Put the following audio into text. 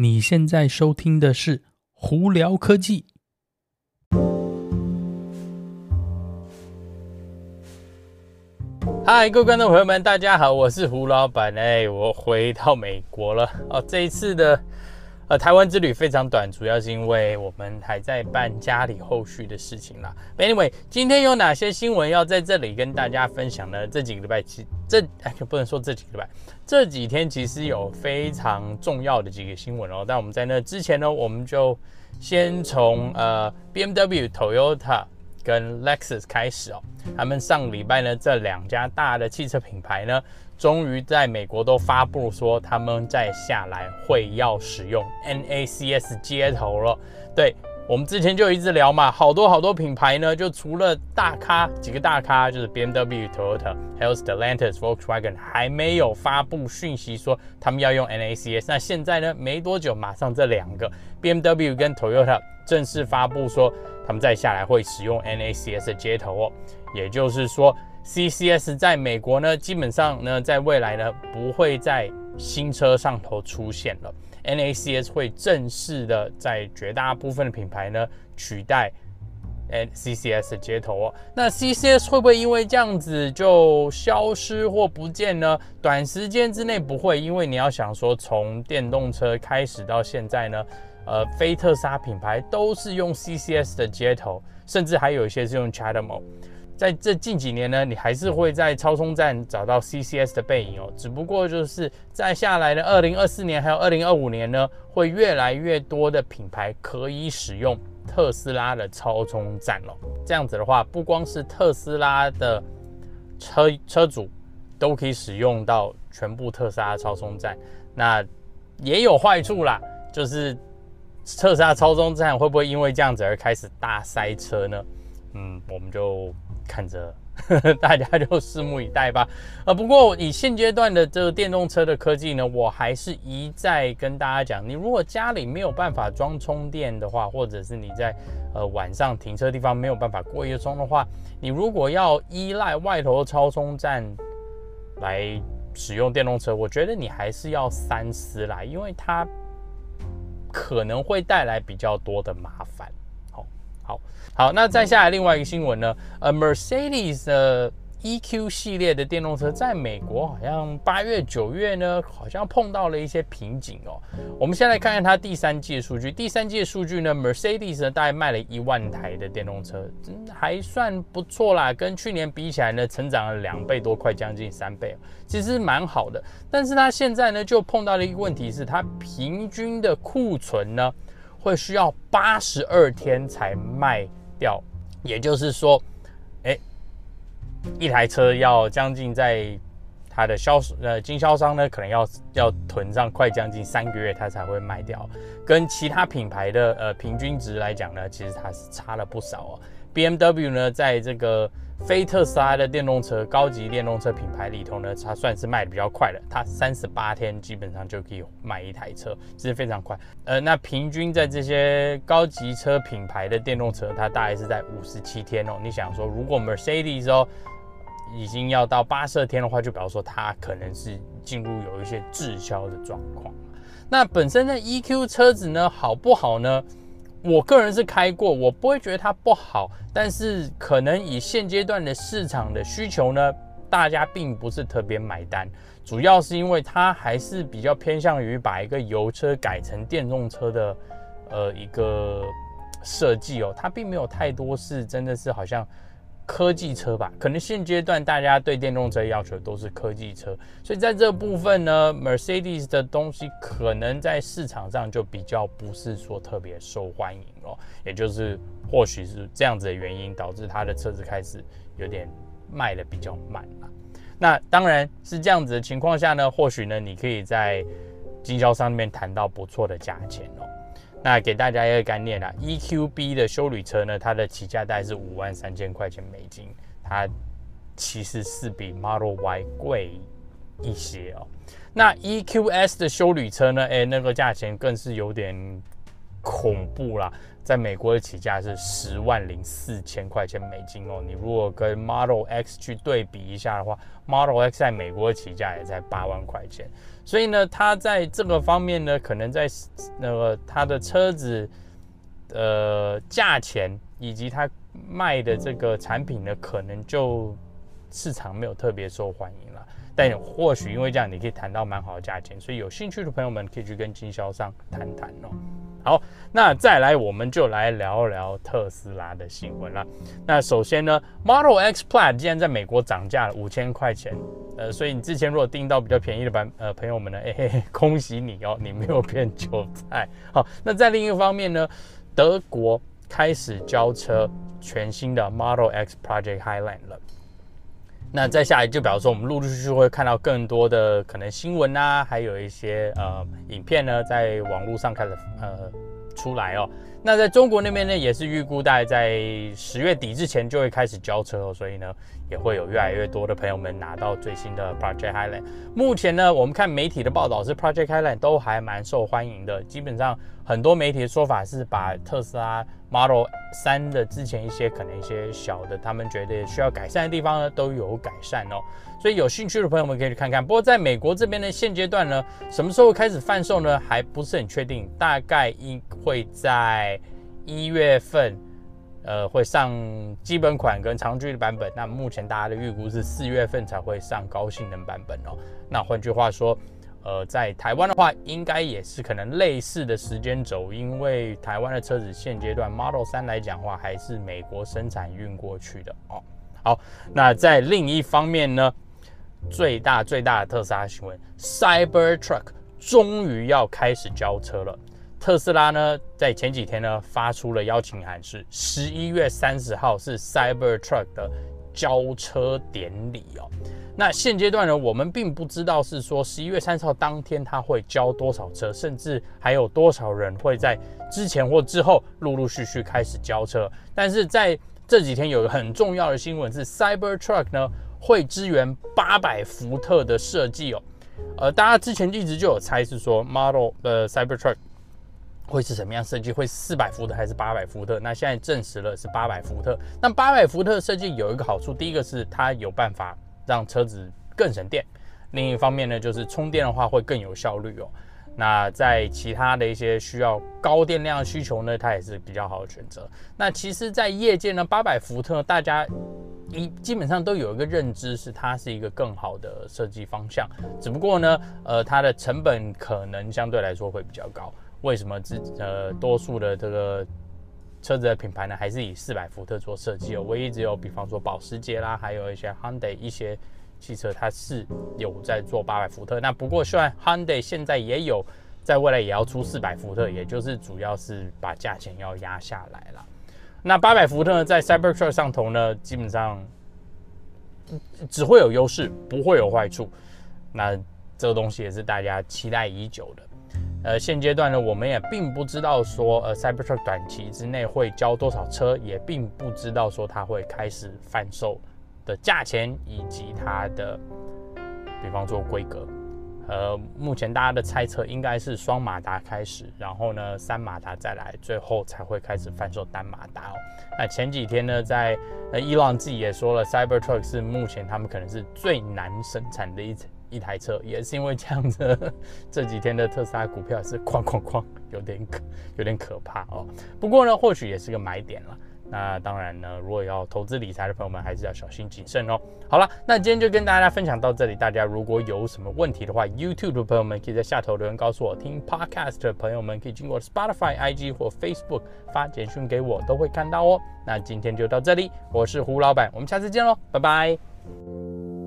你现在收听的是《胡聊科技》。嗨，各位观众朋友们，大家好，我是胡老板。哎，我回到美国了哦。这一次的呃台湾之旅非常短，主要是因为我们还在办家里后续的事情啦。Anyway，今天有哪些新闻要在这里跟大家分享呢？这几个礼拜其这哎，不能说这几个礼拜。这几天其实有非常重要的几个新闻哦，但我们在那之前呢，我们就先从呃 BMW、Toyota 跟 Lexus 开始哦。他们上礼拜呢，这两家大的汽车品牌呢，终于在美国都发布说他们在下来会要使用 NACS 接头了。对。我们之前就一直聊嘛，好多好多品牌呢，就除了大咖几个大咖，就是 BMW、Toyota，还有 Stellantis、Volkswagen，还没有发布讯息说他们要用 NACS。那现在呢，没多久，马上这两个 BMW 跟 Toyota 正式发布说他们再下来会使用 NACS 接头哦，也就是说 CCS 在美国呢，基本上呢，在未来呢，不会在新车上头出现了。NACS 会正式的在绝大部分的品牌呢取代 NCCS 的接头哦。那 CCS 会不会因为这样子就消失或不见呢？短时间之内不会，因为你要想说，从电动车开始到现在呢，呃，非特斯拉品牌都是用 CCS 的接头，甚至还有一些是用 CHAdeMO。在这近几年呢，你还是会在超充站找到 CCS 的背影哦。只不过就是在下来的二零二四年还有二零二五年呢，会越来越多的品牌可以使用特斯拉的超充站哦。这样子的话，不光是特斯拉的车车主都可以使用到全部特斯拉超充站，那也有坏处啦，就是特斯拉超充站会不会因为这样子而开始大塞车呢？嗯，我们就。看着，大家就拭目以待吧。呃，不过以现阶段的这个电动车的科技呢，我还是一再跟大家讲，你如果家里没有办法装充电的话，或者是你在呃晚上停车地方没有办法过夜充的话，你如果要依赖外头的超充站来使用电动车，我觉得你还是要三思啦，因为它可能会带来比较多的麻烦。好，那再下来另外一个新闻呢？呃，Mercedes 的 EQ 系列的电动车在美国好像八月、九月呢，好像碰到了一些瓶颈哦。我们先来看看它第三季的数据。第三季的数据呢，Mercedes 呢大概卖了一万台的电动车，真还算不错啦。跟去年比起来呢，成长了两倍多，快将近三倍，其实蛮好的。但是它现在呢，就碰到了一个问题，是它平均的库存呢。会需要八十二天才卖掉，也就是说，哎，一台车要将近在它的销售呃经销商呢，可能要要囤上快将近三个月，它才会卖掉。跟其他品牌的呃平均值来讲呢，其实它是差了不少哦。BMW 呢，在这个非特斯拉的电动车、高级电动车品牌里头呢，它算是卖的比较快的，它三十八天基本上就可以卖一台车，这是非常快。呃，那平均在这些高级车品牌的电动车，它大概是在五十七天哦。你想说，如果 Mercedes 哦已经要到八十二天的话，就表示说它可能是进入有一些滞销的状况。那本身的 EQ 车子呢，好不好呢？我个人是开过，我不会觉得它不好，但是可能以现阶段的市场的需求呢，大家并不是特别买单，主要是因为它还是比较偏向于把一个油车改成电动车的，呃，一个设计哦，它并没有太多是真的是好像。科技车吧，可能现阶段大家对电动车要求都是科技车，所以在这部分呢，Mercedes 的东西可能在市场上就比较不是说特别受欢迎哦，也就是或许是这样子的原因导致它的车子开始有点卖得比较慢了。那当然是这样子的情况下呢，或许呢你可以在经销商那边谈到不错的价钱哦。那给大家一个概念啦，EQB 的修旅车呢，它的起价大概是五万三千块钱美金，它其实是比 Model Y 贵一些哦。那 EQS 的修旅车呢，哎，那个价钱更是有点恐怖啦，在美国的起价是十万零四千块钱美金哦。你如果跟 Model X 去对比一下的话，Model X 在美国的起价也在八万块钱。所以呢，它在这个方面呢，可能在那个它的车子呃价钱以及它卖的这个产品呢，可能就市场没有特别受欢迎了。但或许因为这样，你可以谈到蛮好的价钱，所以有兴趣的朋友们可以去跟经销商谈谈哦。好，那再来我们就来聊聊特斯拉的新闻了。那首先呢，Model X Plaid 竟然在美国涨价了五千块钱，呃，所以你之前如果订到比较便宜的版，呃，朋友们呢，哎 嘿嘿，恭喜你哦，你没有变韭菜。好，那在另一方面呢，德国开始交车全新的 Model X Project Highland 了。那再下来就表示说，我们陆陆续续会看到更多的可能新闻啊，还有一些呃影片呢，在网络上开始呃出来哦。那在中国那边呢，也是预估大概在十月底之前就会开始交车哦，所以呢，也会有越来越多的朋友们拿到最新的 Project Highland。目前呢，我们看媒体的报道是 Project Highland 都还蛮受欢迎的，基本上很多媒体的说法是把特斯拉 Model 3的之前一些可能一些小的他们觉得需要改善的地方呢，都有改善哦。所以有兴趣的朋友们可以去看看。不过在美国这边呢，现阶段呢，什么时候开始贩售呢？还不是很确定，大概应会在一月份，呃，会上基本款跟长距离版本。那目前大家的预估是四月份才会上高性能版本哦。那换句话说，呃，在台湾的话，应该也是可能类似的时间轴，因为台湾的车子现阶段 Model 3来讲的话，还是美国生产运过去的哦。好，那在另一方面呢？最大最大的特斯拉新闻，Cybertruck 终于要开始交车了。特斯拉呢，在前几天呢发出了邀请函，是十一月三十号是 Cybertruck 的交车典礼哦。那现阶段呢，我们并不知道是说十一月三十号当天他会交多少车，甚至还有多少人会在之前或之后陆陆续续开始交车。但是在这几天有个很重要的新闻是，Cybertruck 呢。会支援八百伏特的设计哦，呃，大家之前一直就有猜是说 Model 的 Cybertruck 会是什么样设计，会四百伏特还是八百伏特？那现在证实了是八百伏特。那八百伏特设计有一个好处，第一个是它有办法让车子更省电，另一方面呢，就是充电的话会更有效率哦。那在其他的一些需要高电量需求呢，它也是比较好的选择。那其实，在业界呢，八百伏特大家一基本上都有一个认知，是它是一个更好的设计方向。只不过呢，呃，它的成本可能相对来说会比较高。为什么？这呃，多数的这个车子的品牌呢，还是以四百伏特做设计哦。唯一只有，比方说保时捷啦，还有一些 Hyundai 一些。汽车它是有在做八百伏特，那不过虽然 Hyundai 现在也有，在未来也要出四百伏特，也就是主要是把价钱要压下来了。那八百伏特呢，在 Cybertruck 上头呢，基本上只会有优势，不会有坏处。那这个东西也是大家期待已久的。呃，现阶段呢，我们也并不知道说，呃，Cybertruck 短期之内会交多少车，也并不知道说它会开始贩售。的价钱以及它的，比方说规格，呃，目前大家的猜测应该是双马达开始，然后呢三马达再来，最后才会开始贩售单马达哦。那前几天呢，在呃伊朗自己也说了，Cybertruck 是目前他们可能是最难生产的一一台车，也是因为这样子，这几天的特斯拉股票是哐哐哐，有点可有点可怕哦。不过呢，或许也是个买点了。那当然呢，如果要投资理财的朋友们，还是要小心谨慎哦。好了，那今天就跟大家分享到这里。大家如果有什么问题的话，YouTube 的朋友们可以在下头留言告诉我；听 Podcast 的朋友们可以经过 Spotify、IG 或 Facebook 发简讯给我，都会看到哦。那今天就到这里，我是胡老板，我们下次见喽，拜拜。